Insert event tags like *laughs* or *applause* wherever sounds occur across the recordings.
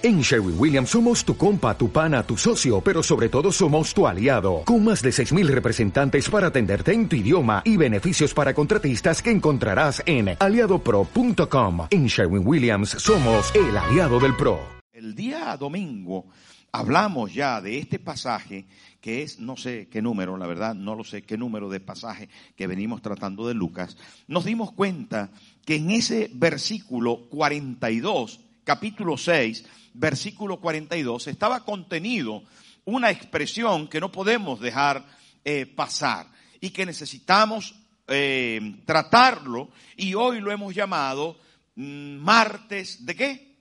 En Sherwin Williams somos tu compa, tu pana, tu socio, pero sobre todo somos tu aliado, con más de 6.000 representantes para atenderte en tu idioma y beneficios para contratistas que encontrarás en aliadopro.com. En Sherwin Williams somos el aliado del PRO. El día domingo hablamos ya de este pasaje que es, no sé qué número, la verdad, no lo sé qué número de pasaje que venimos tratando de Lucas. Nos dimos cuenta que en ese versículo 42, capítulo 6, versículo 42, estaba contenido una expresión que no podemos dejar eh, pasar y que necesitamos eh, tratarlo y hoy lo hemos llamado mm, martes de qué?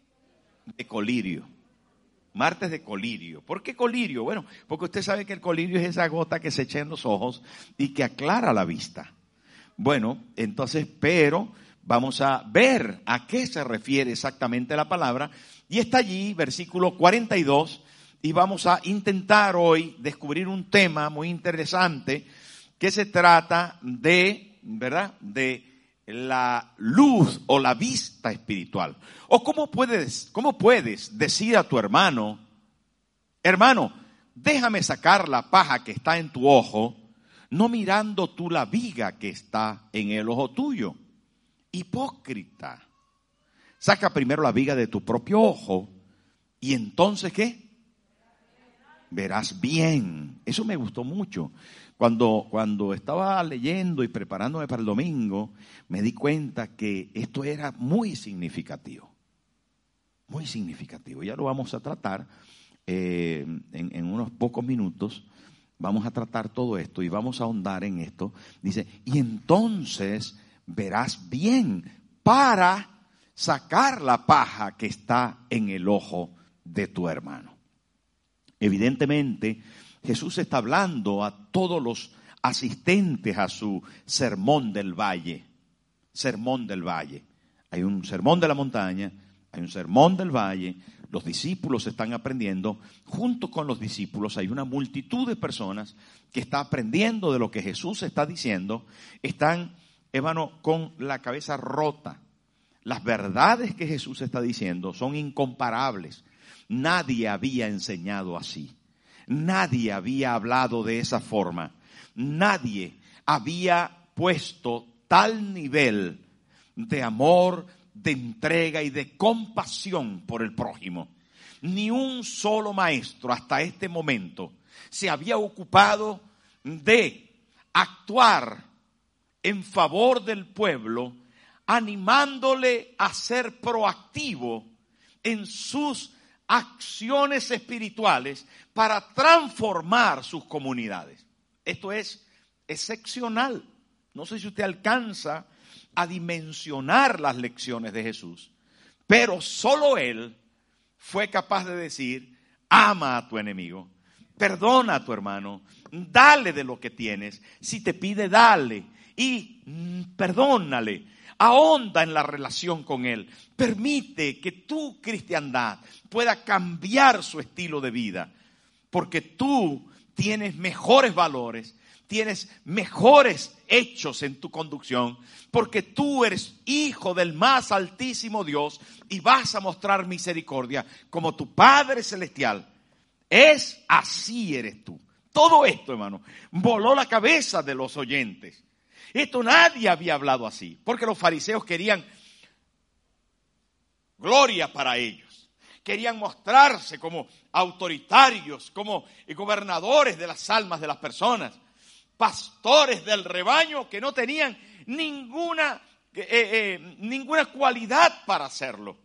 De colirio. Martes de colirio. ¿Por qué colirio? Bueno, porque usted sabe que el colirio es esa gota que se echa en los ojos y que aclara la vista. Bueno, entonces, pero vamos a ver a qué se refiere exactamente la palabra y está allí, versículo 42, y vamos a intentar hoy descubrir un tema muy interesante que se trata de, ¿verdad? De la luz o la vista espiritual. O cómo puedes, cómo puedes decir a tu hermano, hermano, déjame sacar la paja que está en tu ojo, no mirando tú la viga que está en el ojo tuyo. Hipócrita. Saca primero la viga de tu propio ojo y entonces ¿qué? Verás bien. Eso me gustó mucho. Cuando, cuando estaba leyendo y preparándome para el domingo, me di cuenta que esto era muy significativo. Muy significativo. Ya lo vamos a tratar eh, en, en unos pocos minutos. Vamos a tratar todo esto y vamos a ahondar en esto. Dice, y entonces verás bien para sacar la paja que está en el ojo de tu hermano. Evidentemente, Jesús está hablando a todos los asistentes a su sermón del valle. Sermón del valle. Hay un sermón de la montaña, hay un sermón del valle, los discípulos están aprendiendo, junto con los discípulos hay una multitud de personas que está aprendiendo de lo que Jesús está diciendo, están, hermano, con la cabeza rota, las verdades que Jesús está diciendo son incomparables. Nadie había enseñado así. Nadie había hablado de esa forma. Nadie había puesto tal nivel de amor, de entrega y de compasión por el prójimo. Ni un solo maestro hasta este momento se había ocupado de actuar en favor del pueblo animándole a ser proactivo en sus acciones espirituales para transformar sus comunidades. Esto es excepcional. No sé si usted alcanza a dimensionar las lecciones de Jesús, pero solo Él fue capaz de decir, ama a tu enemigo, perdona a tu hermano, dale de lo que tienes, si te pide, dale y mm, perdónale ahonda en la relación con Él. Permite que tu cristiandad pueda cambiar su estilo de vida, porque tú tienes mejores valores, tienes mejores hechos en tu conducción, porque tú eres hijo del más altísimo Dios y vas a mostrar misericordia como tu Padre Celestial. Es así eres tú. Todo esto, hermano, voló la cabeza de los oyentes. Esto nadie había hablado así, porque los fariseos querían gloria para ellos. Querían mostrarse como autoritarios, como gobernadores de las almas de las personas, pastores del rebaño que no tenían ninguna, eh, eh, ninguna cualidad para hacerlo.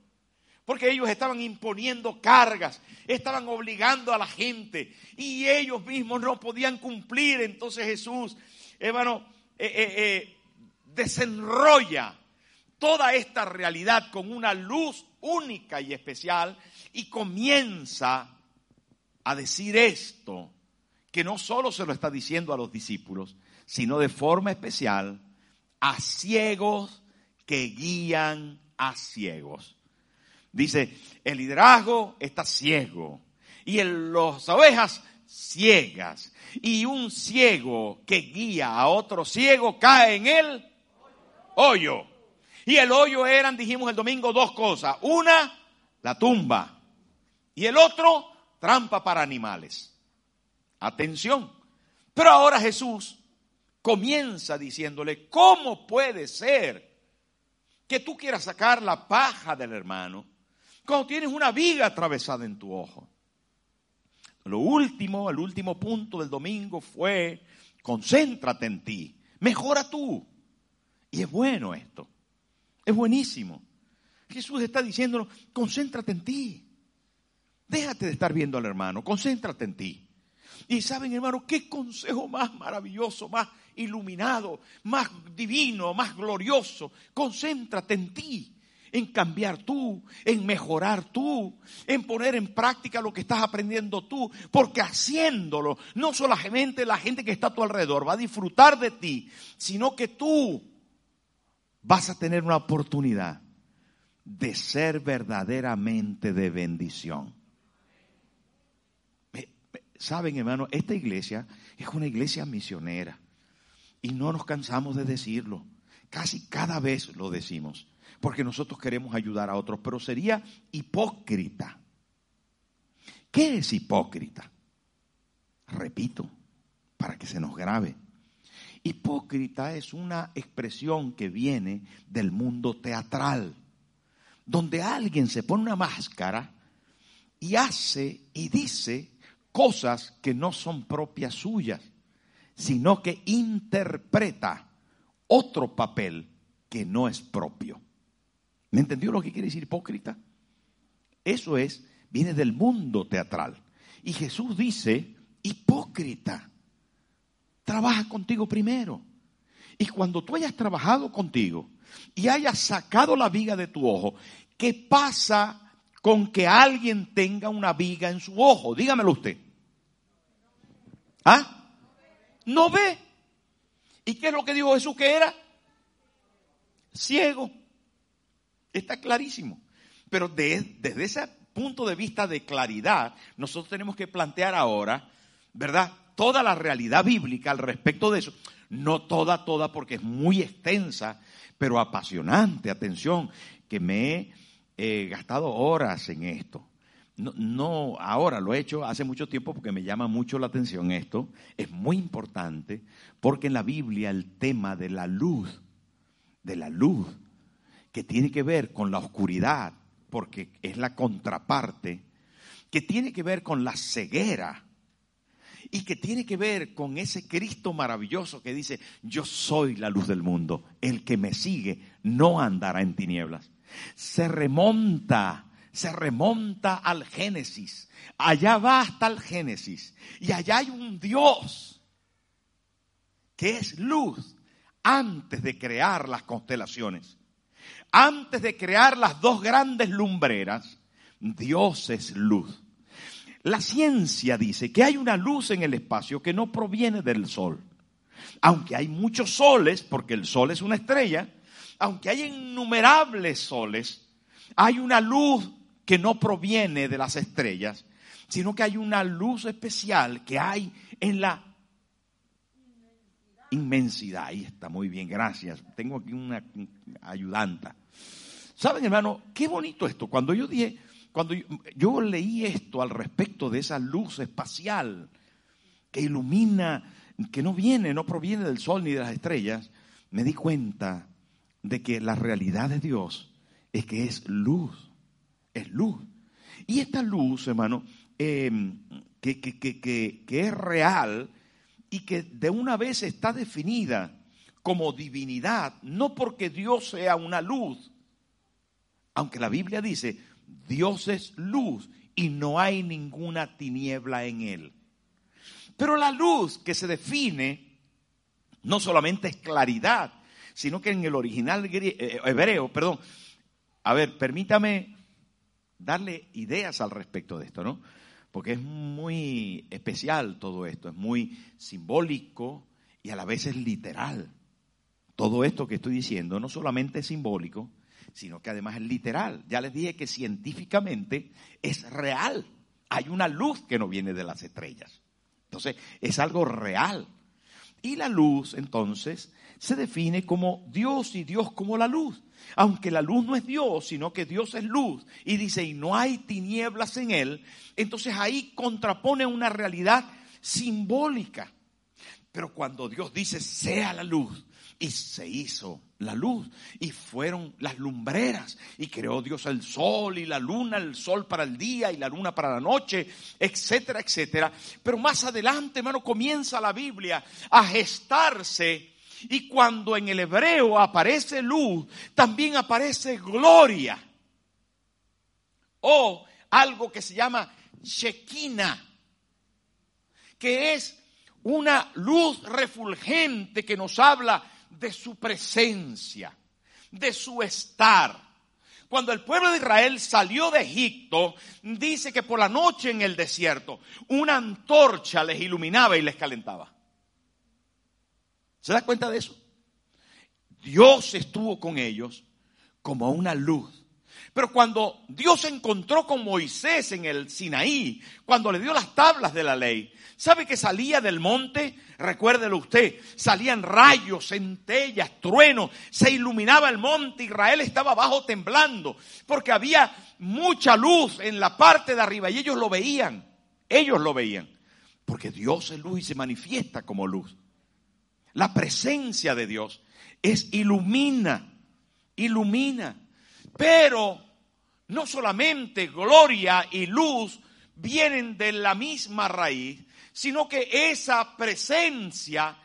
Porque ellos estaban imponiendo cargas, estaban obligando a la gente y ellos mismos no podían cumplir. Entonces Jesús, hermano, eh, eh, eh, desenrolla toda esta realidad con una luz única y especial y comienza a decir esto, que no solo se lo está diciendo a los discípulos, sino de forma especial a ciegos que guían a ciegos. Dice, el liderazgo está ciego y en las ovejas ciegas. Y un ciego que guía a otro ciego cae en el hoyo. Y el hoyo eran, dijimos el domingo, dos cosas. Una, la tumba. Y el otro, trampa para animales. Atención. Pero ahora Jesús comienza diciéndole, ¿cómo puede ser que tú quieras sacar la paja del hermano cuando tienes una viga atravesada en tu ojo? Lo último, el último punto del domingo fue, concéntrate en ti, mejora tú. Y es bueno esto, es buenísimo. Jesús está diciéndonos, concéntrate en ti. Déjate de estar viendo al hermano, concéntrate en ti. Y saben, hermano, qué consejo más maravilloso, más iluminado, más divino, más glorioso. Concéntrate en ti, en cambiar tú, en mejorar tú, en poner en práctica lo que estás aprendiendo tú, porque haciéndolo, no solamente la gente que está a tu alrededor va a disfrutar de ti, sino que tú vas a tener una oportunidad de ser verdaderamente de bendición. Saben, hermano, esta iglesia es una iglesia misionera y no nos cansamos de decirlo. Casi cada vez lo decimos, porque nosotros queremos ayudar a otros, pero sería hipócrita. ¿Qué es hipócrita? Repito, para que se nos grabe. Hipócrita es una expresión que viene del mundo teatral, donde alguien se pone una máscara y hace y dice cosas que no son propias suyas, sino que interpreta otro papel que no es propio. ¿Me entendió lo que quiere decir hipócrita? Eso es, viene del mundo teatral. Y Jesús dice, hipócrita, trabaja contigo primero. Y cuando tú hayas trabajado contigo y hayas sacado la viga de tu ojo, ¿qué pasa con que alguien tenga una viga en su ojo? Dígamelo usted. ¿Ah? No ve. ¿Y qué es lo que dijo Jesús que era? Ciego. Está clarísimo. Pero desde ese punto de vista de claridad, nosotros tenemos que plantear ahora, ¿verdad? Toda la realidad bíblica al respecto de eso. No toda, toda, porque es muy extensa, pero apasionante. Atención, que me he gastado horas en esto. No, no, ahora lo he hecho hace mucho tiempo porque me llama mucho la atención esto. Es muy importante porque en la Biblia el tema de la luz, de la luz, que tiene que ver con la oscuridad, porque es la contraparte, que tiene que ver con la ceguera y que tiene que ver con ese Cristo maravilloso que dice, yo soy la luz del mundo, el que me sigue no andará en tinieblas. Se remonta se remonta al Génesis. Allá va hasta el Génesis. Y allá hay un Dios que es luz antes de crear las constelaciones. Antes de crear las dos grandes lumbreras, Dios es luz. La ciencia dice que hay una luz en el espacio que no proviene del sol. Aunque hay muchos soles, porque el sol es una estrella, aunque hay innumerables soles, hay una luz que no proviene de las estrellas, sino que hay una luz especial que hay en la inmensidad. Ahí está, muy bien, gracias. Tengo aquí una ayudanta. ¿Saben, hermano? Qué bonito esto. Cuando yo dije, cuando yo, leí esto al respecto de esa luz espacial que ilumina, que no viene, no proviene del sol ni de las estrellas, me di cuenta de que la realidad de Dios es que es luz es luz. Y esta luz, hermano, em, que, que, es real y que de una vez está definida como divinidad, no porque Dios sea una luz, aunque la Biblia dice, Dios es luz y no hay ninguna tiniebla en él. Pero la luz que se define no solamente es claridad, sino que en el original eh, hebreo, perdón, a ver, permítame darle ideas al respecto de esto, ¿no? Porque es muy especial todo esto, es muy simbólico y a la vez es literal. Todo esto que estoy diciendo no solamente es simbólico, sino que además es literal. Ya les dije que científicamente es real. Hay una luz que no viene de las estrellas. Entonces, es algo real. Y la luz, entonces, se define como Dios y Dios como la luz. aunque la luz no es Dios, sino que Dios es luz, y dice, y no hay tinieblas en él, entonces ahí contrapone una realidad simbólica. Pero cuando Dios dice, sea la luz, y se hizo la luz, y fueron las lumbreras, y creó Dios el sol y la luna, el sol para el día y la luna para la noche, etcétera, etcétera. Pero más adelante, hermano, comienza la Biblia a gestarse y cuando en el hebreo aparece luz, también aparece gloria. O algo que se llama Shekinah, que es una luz refulgente que nos habla de su presencia, de su estar. Cuando el pueblo de Israel salió de Egipto, dice que por la noche en el desierto una antorcha les iluminaba y les calentaba. ¿Se da cuenta de eso? Dios estuvo con ellos como una luz. Pero cuando Dios se encontró con Moisés en el Sinaí, cuando le dio las tablas de la ley, ¿sabe que salía del monte? Recuérdelo usted, salían rayos, centellas, truenos, se iluminaba el monte, Israel estaba abajo temblando, porque había mucha luz en la parte de arriba y ellos lo veían, ellos lo veían, porque Dios es luz y se manifiesta como luz. La presencia de Dios es ilumina, ilumina. Pero no solamente gloria y luz vienen de la misma raíz, sino que esa presencia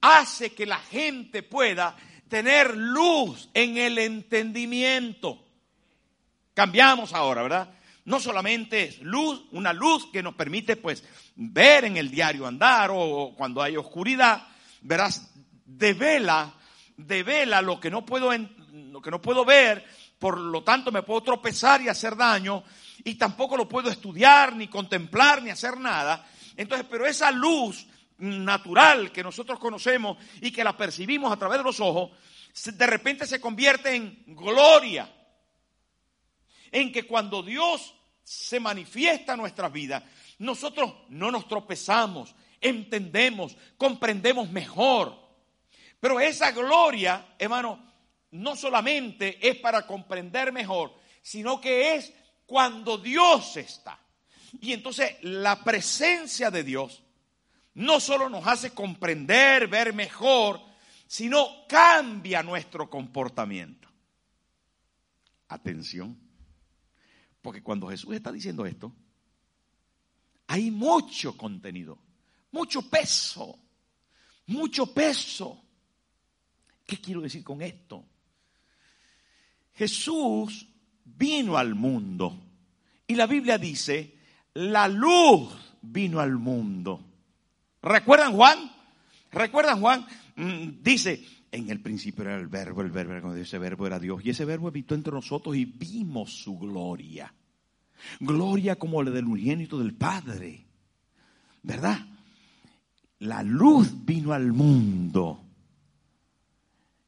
hace que la gente pueda tener luz en el entendimiento. Cambiamos ahora, ¿verdad? No solamente es luz, una luz que nos permite pues ver en el diario andar o cuando hay oscuridad, verás, devela, devela lo que no puedo, lo que no puedo ver, por lo tanto me puedo tropezar y hacer daño, y tampoco lo puedo estudiar, ni contemplar, ni hacer nada. Entonces, pero esa luz natural que nosotros conocemos y que la percibimos a través de los ojos, de repente se convierte en gloria. En que cuando Dios se manifiesta en nuestras vidas, nosotros no nos tropezamos, entendemos, comprendemos mejor. Pero esa gloria, hermano, no solamente es para comprender mejor, sino que es cuando Dios está. Y entonces la presencia de Dios no solo nos hace comprender, ver mejor, sino cambia nuestro comportamiento. Atención, porque cuando Jesús está diciendo esto, hay mucho contenido mucho peso, mucho peso. ¿Qué quiero decir con esto? Jesús vino al mundo y la Biblia dice, la luz vino al mundo. ¿Recuerdan Juan? ¿Recuerdan Juan? Mm, dice, en el principio era el verbo, el verbo, ese verbo era Dios y ese verbo habitó entre nosotros y vimos su gloria. Gloria como la del unigénito del Padre. ¿Verdad? la luz vino al mundo.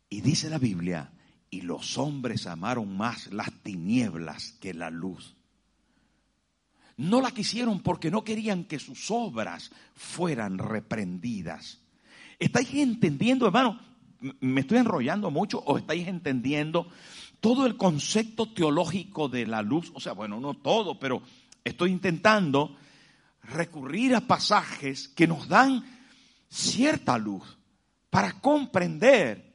Y dice la Biblia, y los hombres amaron más las tinieblas que la luz. No la quisieron porque no querían que sus obras fueran reprendidas. ¿Estáis entendiendo, hermano? ¿Me estoy enrollando mucho o estáis entendiendo todo el concepto teológico de la luz? O sea, bueno, no todo, pero estoy intentando recurrir a pasajes que nos dan cierta luz para comprender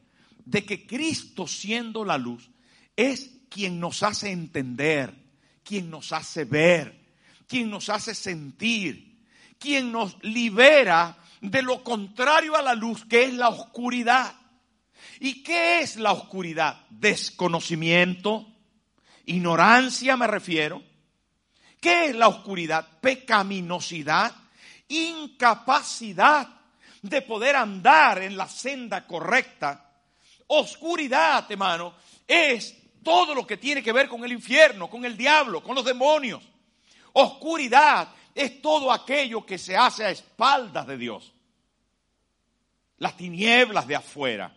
de que Cristo siendo la luz es quien nos hace entender, quien nos hace ver, quien nos hace sentir, quien nos libera de lo contrario a la luz que es la oscuridad. ¿Y qué es la oscuridad? Desconocimiento, ignorancia me refiero. ¿Qué es la oscuridad? Pecaminosidad, incapacidad de poder andar en la senda correcta. Oscuridad, hermano, es todo lo que tiene que ver con el infierno, con el diablo, con los demonios. Oscuridad es todo aquello que se hace a espaldas de Dios. Las tinieblas de afuera.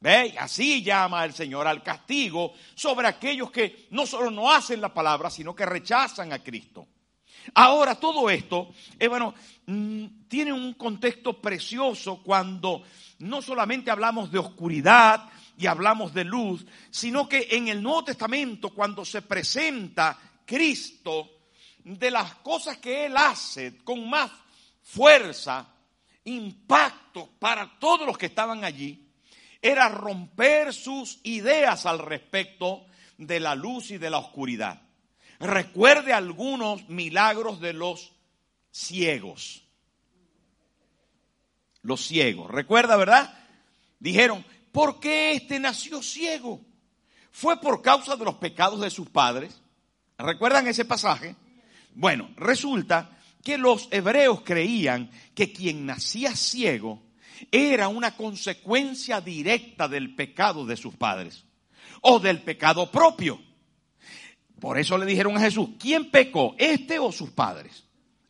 ¿Ve? Así llama el Señor al castigo sobre aquellos que no solo no hacen la palabra, sino que rechazan a Cristo. Ahora, todo esto, eh, bueno, mm, tiene un contexto precioso cuando no solamente hablamos de oscuridad y hablamos de luz, sino que en el Nuevo Testamento, cuando se presenta Cristo, de las cosas que Él hace con más fuerza, impacto para todos los que estaban allí, era romper sus ideas al respecto de la luz y de la oscuridad. Recuerde algunos milagros de los ciegos. Los ciegos. ¿Recuerda, verdad? Dijeron, ¿por qué este nació ciego? ¿Fue por causa de los pecados de sus padres? ¿Recuerdan ese pasaje? Bueno, resulta que los hebreos creían que quien nacía ciego era una consecuencia directa del pecado de sus padres o del pecado propio. Por eso le dijeron a Jesús, ¿quién pecó, este o sus padres?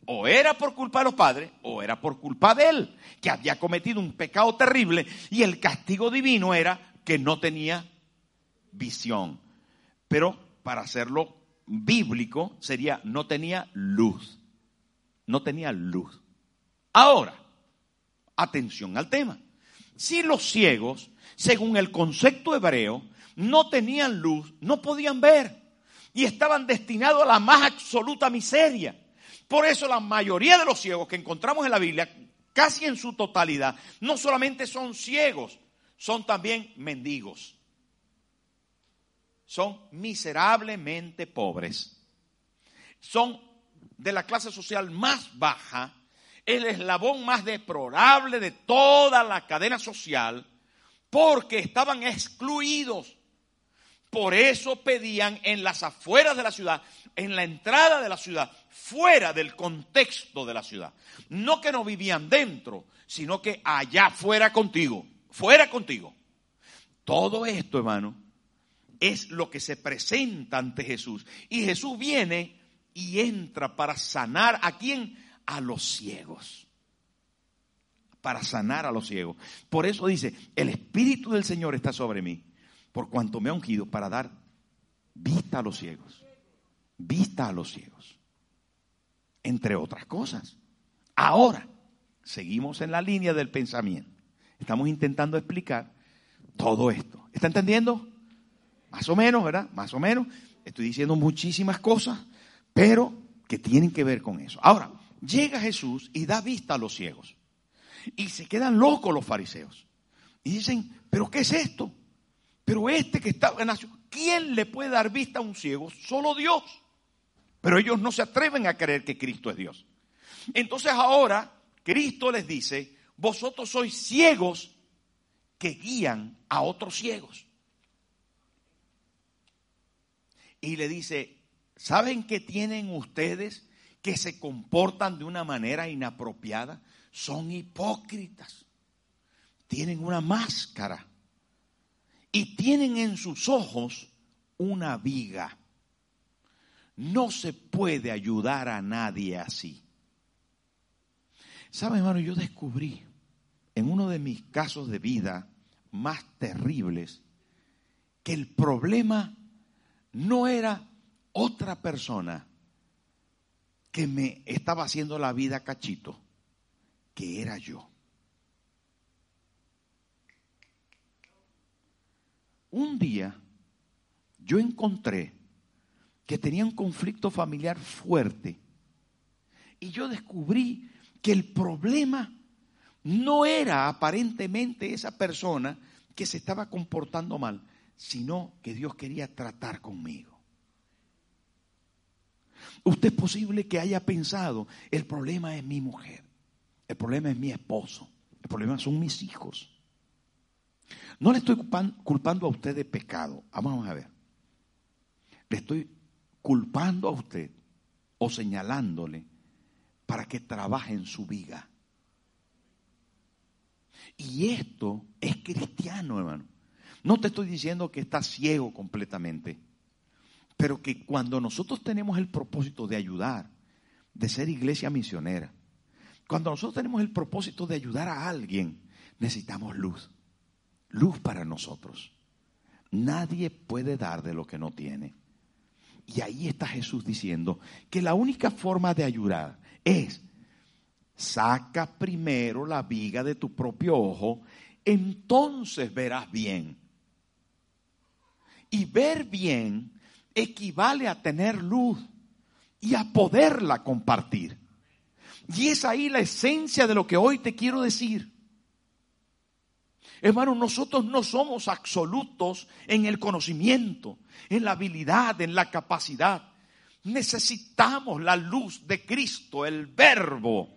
O era por culpa de los padres o era por culpa de él, que había cometido un pecado terrible y el castigo divino era que no tenía visión. Pero para hacerlo bíblico sería no tenía luz. No tenía luz. Ahora, atención al tema. Si los ciegos, según el concepto hebreo, no tenían luz, no podían ver y estaban destinados a la más absoluta miseria. Por eso la mayoría de los ciegos que encontramos en la Biblia, casi en su totalidad, no solamente son ciegos, son también mendigos. Son miserablemente pobres. Son de la clase social más baja, el eslabón más deplorable de toda la cadena social, porque estaban excluidos por eso pedían en las afueras de la ciudad, en la entrada de la ciudad, fuera del contexto de la ciudad. No que no vivían dentro, sino que allá fuera contigo, fuera contigo. Todo esto, hermano, es lo que se presenta ante Jesús. Y Jesús viene y entra para sanar a quién? A los ciegos. Para sanar a los ciegos. Por eso dice, el Espíritu del Señor está sobre mí por cuanto me ha ungido para dar vista a los ciegos. Vista a los ciegos. Entre otras cosas. Ahora, seguimos en la línea del pensamiento. Estamos intentando explicar todo esto. ¿Está entendiendo? Más o menos, ¿verdad? Más o menos. Estoy diciendo muchísimas cosas, pero que tienen que ver con eso. Ahora, llega Jesús y da vista a los ciegos. Y se quedan locos los fariseos. Y dicen, ¿pero qué es esto? Pero este que está en ¿quién le puede dar vista a un ciego? Solo Dios. Pero ellos no se atreven a creer que Cristo es Dios. Entonces ahora Cristo les dice, vosotros sois ciegos que guían a otros ciegos. Y le dice, ¿saben qué tienen ustedes que se comportan de una manera inapropiada? Son hipócritas. Tienen una máscara y tienen en sus ojos una viga. No se puede ayudar a nadie así. ¿Sabe, hermano? Yo descubrí en uno de mis casos de vida más terribles que el problema no era otra persona que me estaba haciendo la vida cachito, que era yo. Un día yo encontré que tenía un conflicto familiar fuerte y yo descubrí que el problema no era aparentemente esa persona que se estaba comportando mal, sino que Dios quería tratar conmigo. Usted es posible que haya pensado, el problema es mi mujer, el problema es mi esposo, el problema son mis hijos. No le estoy culpando a usted de pecado. Vamos a ver. Le estoy culpando a usted o señalándole para que trabaje en su vida. Y esto es cristiano, hermano. No te estoy diciendo que está ciego completamente, pero que cuando nosotros tenemos el propósito de ayudar, de ser iglesia misionera, cuando nosotros tenemos el propósito de ayudar a alguien, necesitamos luz luz para nosotros. Nadie puede dar de lo que no tiene. Y ahí está Jesús diciendo que la única forma de ayudar es saca primero la viga de tu propio ojo, entonces verás bien. Y ver bien equivale a tener luz y a poderla compartir. Y es ahí la esencia de lo que hoy te quiero decir. Hermano, nosotros no somos absolutos en el conocimiento, en la habilidad, en la capacidad. Necesitamos la luz de Cristo, el verbo,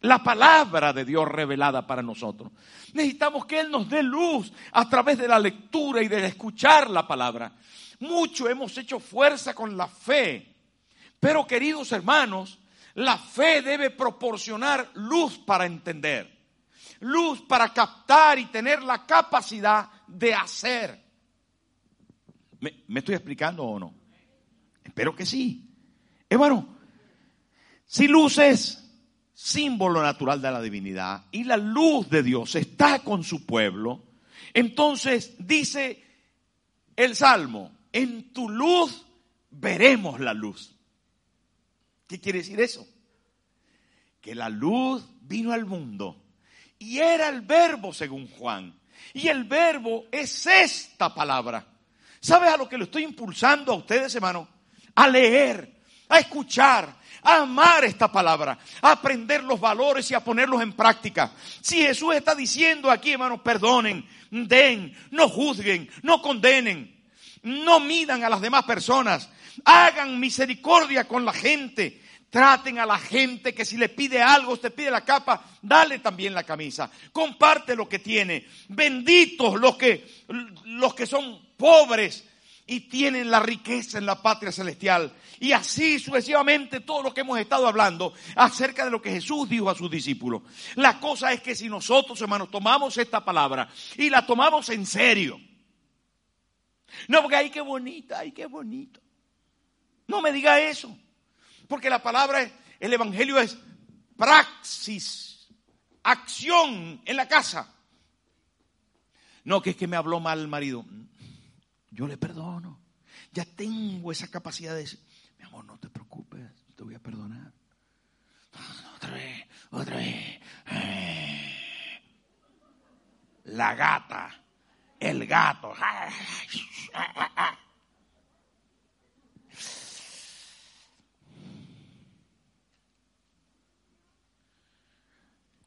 la palabra de Dios revelada para nosotros. Necesitamos que Él nos dé luz a través de la lectura y de escuchar la palabra. Mucho hemos hecho fuerza con la fe, pero queridos hermanos, la fe debe proporcionar luz para entender luz para captar y tener la capacidad de hacer. ¿Me, estoy explicando o no? Espero que sí. Hermano, si luz es símbolo natural de la divinidad y la luz de Dios está con su pueblo, entonces dice el Salmo, en tu luz veremos la luz. ¿Qué quiere decir eso? Que la luz vino al mundo y era el verbo según Juan. Y el verbo es esta palabra. ¿Sabes a lo que lo estoy impulsando a ustedes, hermano? A leer, a escuchar, a amar esta palabra, a aprender los valores y a ponerlos en práctica. Si Jesús está diciendo aquí, hermanos, perdonen, den, no juzguen, no condenen, no midan a las demás personas, hagan misericordia con la gente, Traten a la gente que si le pide algo, usted pide la capa, dale también la camisa. Comparte lo que tiene. Benditos los que, los que son pobres y tienen la riqueza en la patria celestial. Y así sucesivamente todo lo que hemos estado hablando acerca de lo que Jesús dijo a sus discípulos. La cosa es que si nosotros, hermanos, tomamos esta palabra y la tomamos en serio. No, porque ay, qué bonita, ay, qué bonito. No me diga eso. Porque la palabra, el Evangelio es praxis, acción en la casa. No, que es que me habló mal el marido. Yo le perdono. Ya tengo esa capacidad de decir, mi amor, no te preocupes, te voy a perdonar. Otra vez, otra vez. La gata, el gato.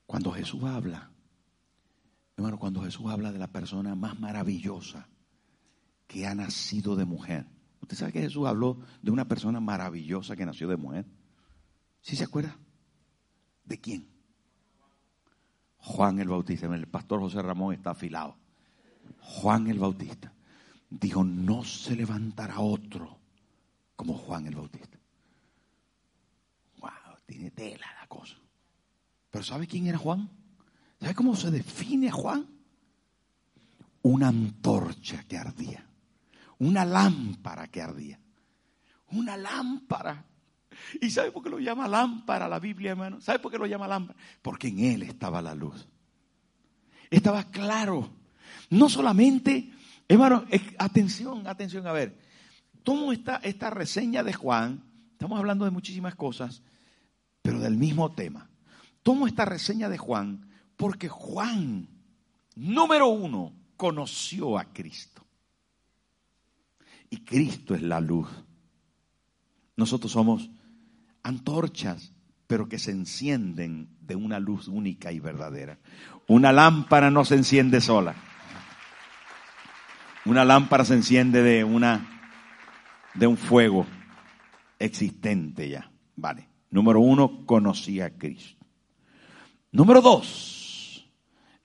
Cuando Jesús habla, hermano, cuando Jesús habla de la persona más maravillosa que ha nacido de mujer. ¿Usted sabe que Jesús habló de una persona maravillosa que nació de mujer? ¿Sí se acuerda? ¿De quién? Juan el Bautista. El pastor José Ramón está afilado. Juan el Bautista dijo, no se levantará otro como Juan el Bautista. Wow, tiene tela la cosa. Pero ¿sabe quién era Juan? ¿Sabe cómo se define Juan? Una antorcha que ardía. Una lámpara que ardía. Una lámpara. ¿Y sabe por qué lo llama lámpara la Biblia, hermano? ¿Sabe por qué lo llama lámpara? Porque en él estaba la luz. Estaba claro. No solamente, hermano, atención, atención, a ver. Tomo esta, esta reseña de Juan. Estamos hablando de muchísimas cosas, pero del mismo tema. Tomo esta reseña de Juan porque Juan, número uno, conoció a Cristo. Y Cristo es la luz. Nosotros somos antorchas, pero que se encienden de una luz única y verdadera. Una lámpara no se enciende sola. Una lámpara se enciende de una de un fuego existente ya. Vale. Número uno, conocí a Cristo. Número dos,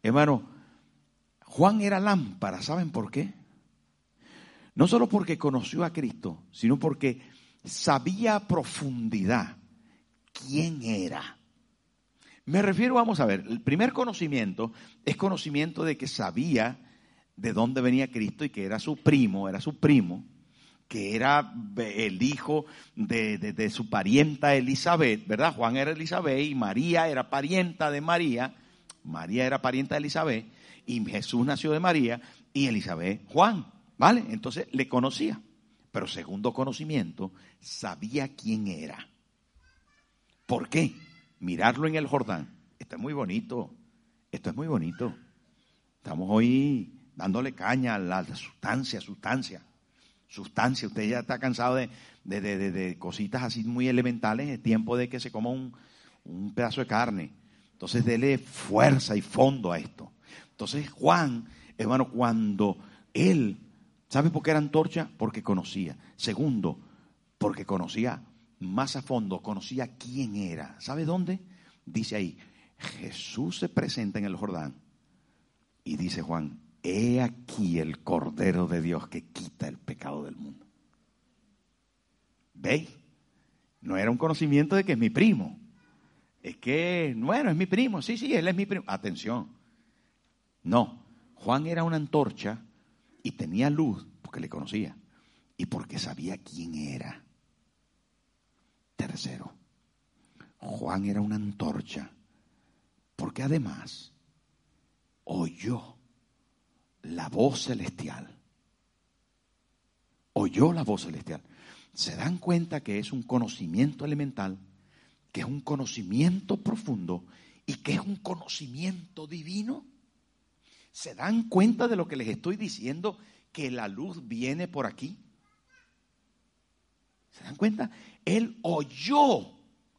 hermano, Juan era lámpara, ¿saben por qué? No solo porque conoció a Cristo, sino porque sabía a profundidad quién era. Me refiero, vamos a ver, el primer conocimiento es conocimiento de que sabía de dónde venía Cristo y que era su primo, era su primo, que era el hijo de, su parienta Elizabeth, ¿verdad? Juan era Elizabeth y María era parienta de María. María era parienta de Elizabeth y Jesús nació de María y Elizabeth Juan, ¿vale? Entonces le conocía. Pero segundo conocimiento, sabía quién era. ¿Por qué? Mirarlo en el Jordán. Esto es muy bonito. Esto es muy bonito. Estamos hoy dándole caña a la sustancia, sustancia. Sustancia. Usted ya está cansado de, de, cositas así muy elementales. Es tiempo de que se coma un, un pedazo de carne. Entonces, dele fuerza y fondo a esto. Entonces, Juan, hermano, cuando él ¿Sabe por qué era antorcha? Porque conocía. Segundo, porque conocía más a fondo, conocía quién era. ¿Sabe dónde? Dice ahí, Jesús se presenta en el Jordán y dice Juan, he aquí el Cordero de Dios que quita el pecado del mundo. ¿Veis? No era un conocimiento de que es mi primo. Es que, bueno, es mi primo. Sí, sí, él es mi primo. Atención. No, Juan era una antorcha y tenía luz porque le conocía y porque sabía quién era. Tercero, Juan era una antorcha porque además oyó la voz celestial. Oyó la voz celestial. ¿Se dan cuenta que es un conocimiento elemental, que es un conocimiento profundo y que es un conocimiento divino? ¿Se dan cuenta de lo que les estoy diciendo? Que la luz viene por aquí. ¿Se dan cuenta? Él oyó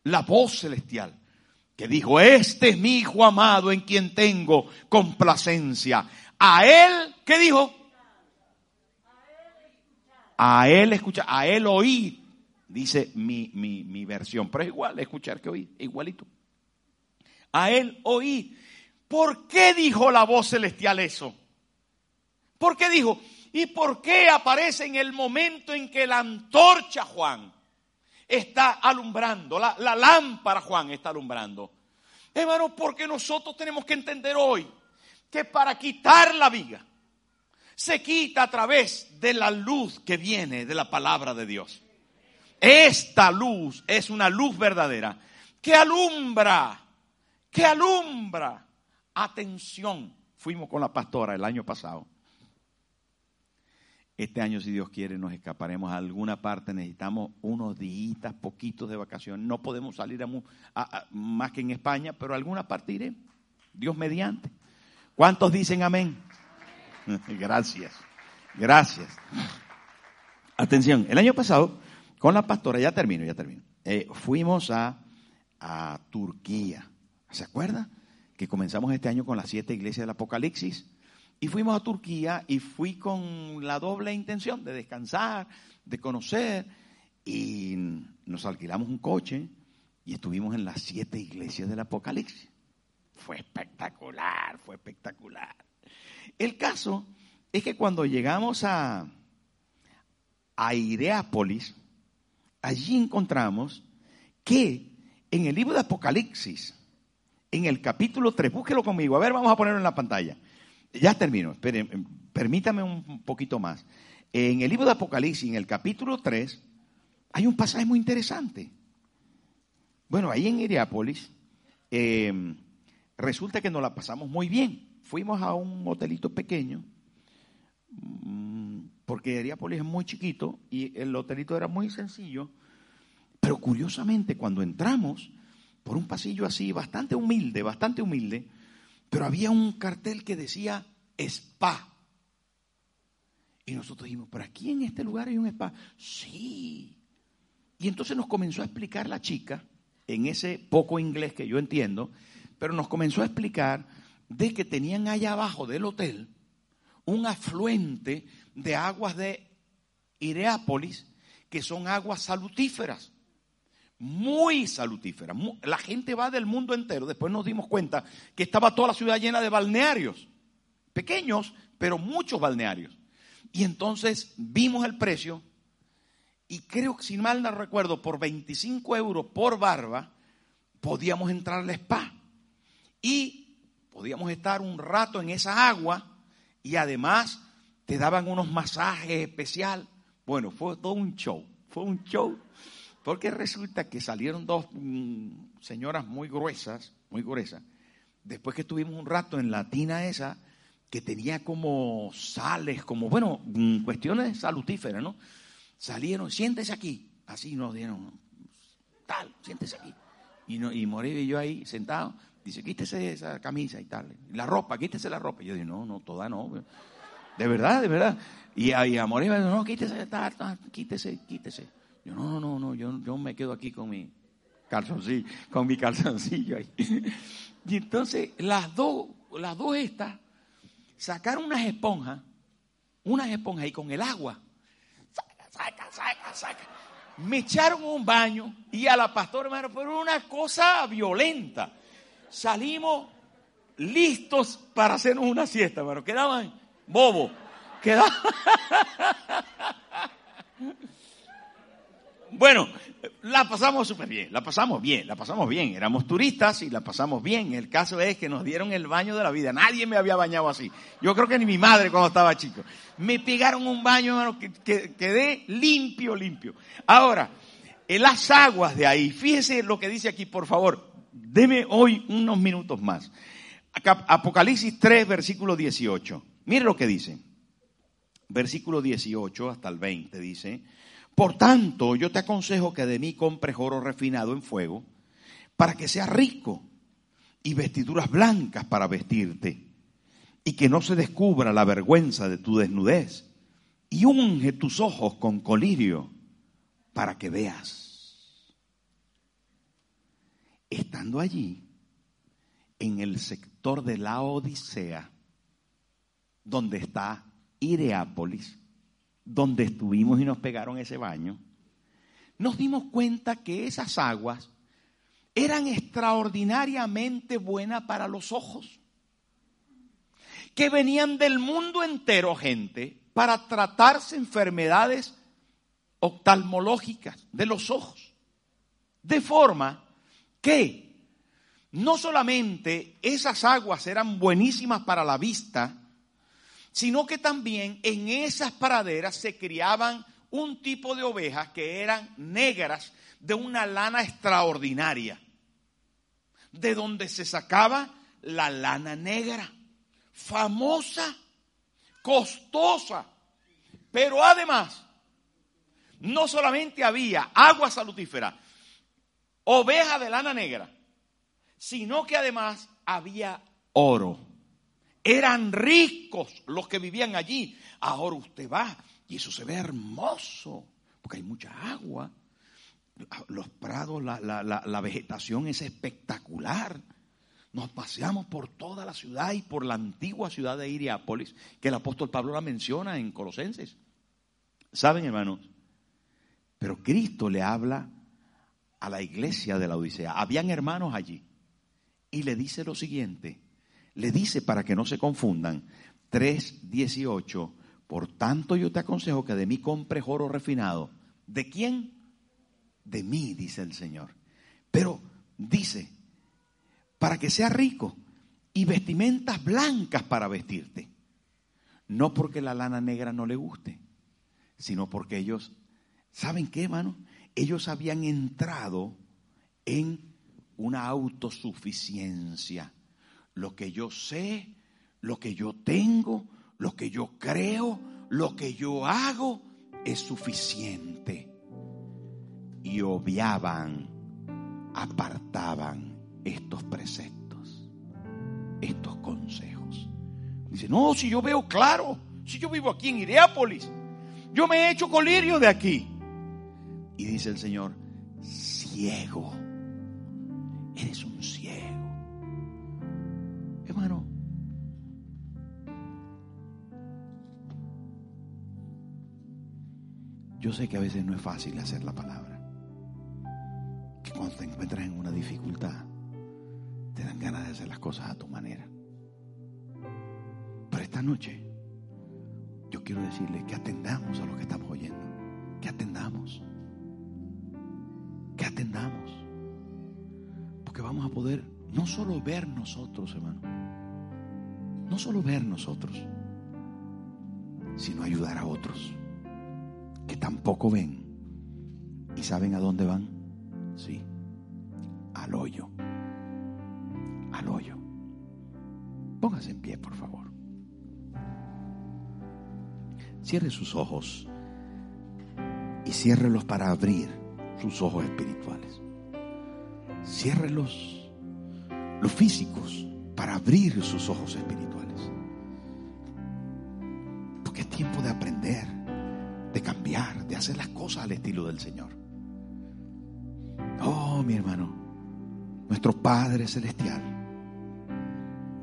la voz celestial que dijo, este es mi hijo amado en quien tengo complacencia. A él, ¿qué dijo? A él escuchar, a él oír, dice mi, mi, mi versión, pero es igual escuchar que oír, igualito. A él oí. ¿Por qué dijo la voz celestial eso? ¿Por qué dijo? ¿Y por qué aparece en el momento en que la antorcha Juan está alumbrando, la, lámpara Juan está alumbrando? Hermano, porque nosotros tenemos que entender hoy que para quitar la viga se quita a través de la luz que viene de la palabra de Dios. Esta luz es una luz verdadera que alumbra, que alumbra Atención, fuimos con la pastora el año pasado. Este año, si Dios quiere, nos escaparemos a alguna parte. Necesitamos unos días, poquitos de vacaciones. No podemos salir a, más que en España, pero a alguna parte iremos. Dios mediante. ¿Cuántos dicen amén? *laughs* Gracias. Gracias. Atención, el año pasado, con la pastora, ya termino, ya termino. Eh, fuimos a, a Turquía. ¿Se acuerda? que comenzamos este año con las siete iglesias del Apocalipsis. Y fuimos a Turquía y fui con la doble intención de descansar, de conocer. Y nos alquilamos un coche y estuvimos en las siete iglesias del Apocalipsis. Fue espectacular, fue espectacular. El caso es que cuando llegamos a, a Ireápolis, allí encontramos que en el libro de Apocalipsis, en el capítulo 3, búsquelo conmigo, a ver, vamos a ponerlo en la pantalla. Ya termino, permítame un poquito más. En el libro de Apocalipsis, en el capítulo 3, hay un pasaje muy interesante. Bueno, ahí en Iriápolis, em, resulta que nos la pasamos muy bien. Fuimos a un hotelito pequeño, mm, porque Iriápolis es muy chiquito y el hotelito era muy sencillo. Pero curiosamente, cuando entramos, por un pasillo así, bastante humilde, bastante humilde, pero había un cartel que decía spa. Y nosotros dijimos, ¿pero aquí en este lugar hay un spa? Sí. Y entonces nos comenzó a explicar la chica, en ese poco inglés que yo entiendo, pero nos comenzó a explicar de que tenían allá abajo del hotel un afluente de aguas de Ireápolis, que son aguas salutíferas muy salutífera. La gente va del mundo entero. Después nos dimos cuenta que estaba toda la ciudad llena de balnearios, pequeños, pero muchos balnearios. Y entonces vimos el precio y creo que, si mal no recuerdo, por 25 euros por barba podíamos entrar al spa. Y podíamos estar un rato en esa agua y además te daban unos masajes especial. Bueno, fue todo un show, fue un show porque resulta que salieron dos mm, señoras muy gruesas, muy gruesas, después que estuvimos un rato en la tina esa, que tenía como sales, como, bueno, mm, cuestiones salutíferas, ¿no? salieron, siéntese aquí. Así nos dieron, tal, siéntese aquí. Y, no, y y yo ahí sentados, dice, quítese esa camisa y tal. La ropa, quítese la ropa. Y yo digo, no, no, toda no. De verdad, de verdad. Y y a Moreira, no, quítese, tal, quítese, quítese. Yo, no, no, no, yo, yo me quedo aquí con mi calzoncillo, con mi calzoncillo ahí. *laughs* Y entonces las dos, las dos estas, sacaron unas esponjas, unas esponjas y con el agua, saca, saca, saca, saca. Me echaron un baño y a la pastora, hermano, fue una cosa violenta. Salimos listos para hacernos una siesta, hermano. Quedaban bobos. Quedaban. *laughs* Bueno, la pasamos súper bien, la pasamos bien, la pasamos bien. Éramos turistas y la pasamos bien. El caso es que nos dieron el baño de la vida. Nadie me había bañado así. Yo creo que ni mi madre cuando estaba chico. Me pegaron un baño, hermano, que, que quedé limpio, limpio. Ahora, las aguas de ahí, fíjese lo que dice aquí, por favor. Deme hoy unos minutos más. Apocalipsis 3, versículo 18. Mire lo que dice. Versículo 18 hasta el 20 dice. Por tanto, yo te aconsejo que de mí compres oro refinado en fuego, para que seas rico, y vestiduras blancas para vestirte, y que no se descubra la vergüenza de tu desnudez, y unge tus ojos con colirio, para que veas. Estando allí, en el sector de la Odisea, donde está Ireápolis, donde estuvimos y nos pegaron ese baño, nos dimos cuenta que esas aguas eran extraordinariamente buenas para los ojos, que venían del mundo entero gente para tratarse enfermedades oftalmológicas de los ojos, de forma que no solamente esas aguas eran buenísimas para la vista, sino que también en esas praderas se criaban un tipo de ovejas que eran negras de una lana extraordinaria, de donde se sacaba la lana negra, famosa, costosa, pero además, no solamente había agua salutífera, oveja de lana negra, sino que además había oro. Eran ricos los que vivían allí. Ahora usted va y eso se ve hermoso, porque hay mucha agua. Los prados, la, vegetación es espectacular. Nos paseamos por toda la ciudad y por la antigua ciudad de Iriápolis, que el apóstol Pablo la menciona en Colosenses. ¿Saben, hermanos? Pero Cristo le habla a la iglesia de la Odisea. Habían hermanos allí. Y le dice lo siguiente, le dice para que no se confundan, 3.18, por tanto yo te aconsejo que de mí compres oro refinado. ¿De quién? De mí, dice el Señor. Pero dice, para que sea rico y vestimentas blancas para vestirte. No porque la lana negra no le guste, sino porque ellos, ¿saben qué, hermano? Ellos habían entrado en una autosuficiencia lo que yo sé, lo que yo tengo, lo que yo creo, lo que yo hago es suficiente. Y obviaban, apartaban estos preceptos, estos consejos. Dice, no, si yo veo claro, si yo vivo aquí en Iriápolis, yo me he hecho colirio de aquí. Y dice el Señor, ciego, eres un sé que a veces no es fácil hacer la palabra. Que cuando te encuentras en una dificultad, te dan ganas de hacer las cosas a tu manera. Pero esta noche, yo quiero decirle que atendamos a lo que estamos oyendo. Que atendamos. Que atendamos. Porque vamos a poder no solo ver nosotros, hermano, no solo ver nosotros, sino ayudar a otros que tampoco ven y saben a dónde van. Sí, al hoyo, al hoyo. Póngase en pie, por favor. Cierre sus ojos y ciérrelos para abrir sus ojos espirituales. Ciérrelos los físicos para abrir sus ojos espirituales. Hacer las cosas al estilo del Señor. Oh, mi hermano, nuestro Padre Celestial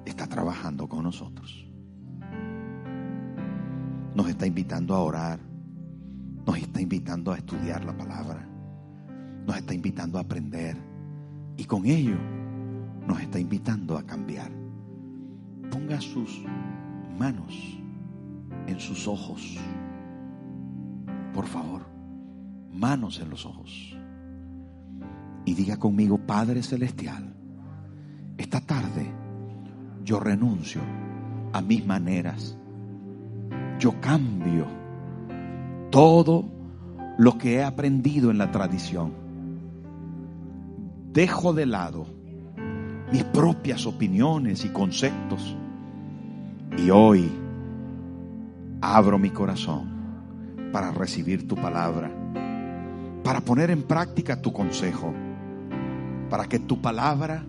está trabajando con nosotros. Nos está invitando a orar, nos está invitando a estudiar la palabra, nos está invitando a aprender y con ello nos está invitando a cambiar. Ponga sus manos en sus ojos. Por favor, manos en los ojos. Y diga conmigo, Padre Celestial, esta tarde yo renuncio a mis maneras. Yo cambio todo lo que he aprendido en la tradición. Dejo de lado mis propias opiniones y conceptos. Y hoy abro mi corazón para recibir tu palabra, para poner en práctica tu consejo, para que tu palabra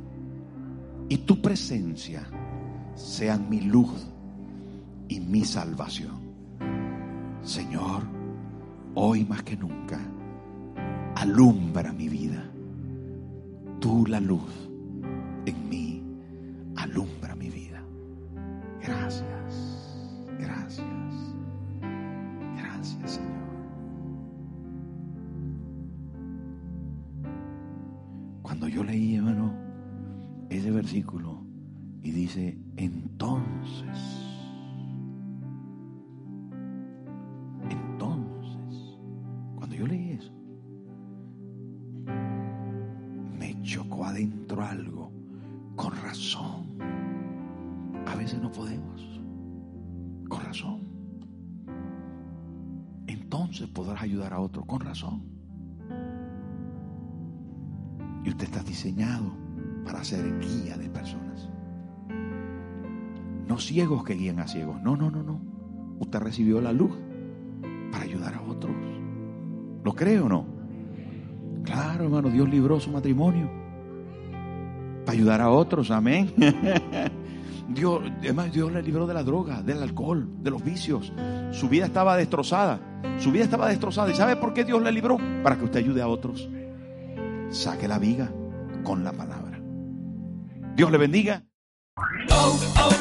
y tu presencia sean mi luz y mi salvación. Señor, hoy más que nunca, alumbra mi vida. Tú la luz en mí, ayudar a otro, con razón. Y usted está diseñado para ser guía de personas. No ciegos que guían a ciegos. No, no, no, no. Usted recibió la luz para ayudar a otros. ¿Lo cree o no? Claro, hermano, Dios libró su matrimonio para ayudar a otros. Amén. *laughs* Dios, además, Dios le libró de la droga, del alcohol, de los vicios. Su vida estaba destrozada. Su vida estaba destrozada. ¿Y sabe por qué Dios le libró? Para que usted ayude a otros. Saque la viga con la palabra. Dios le bendiga. Oh, oh,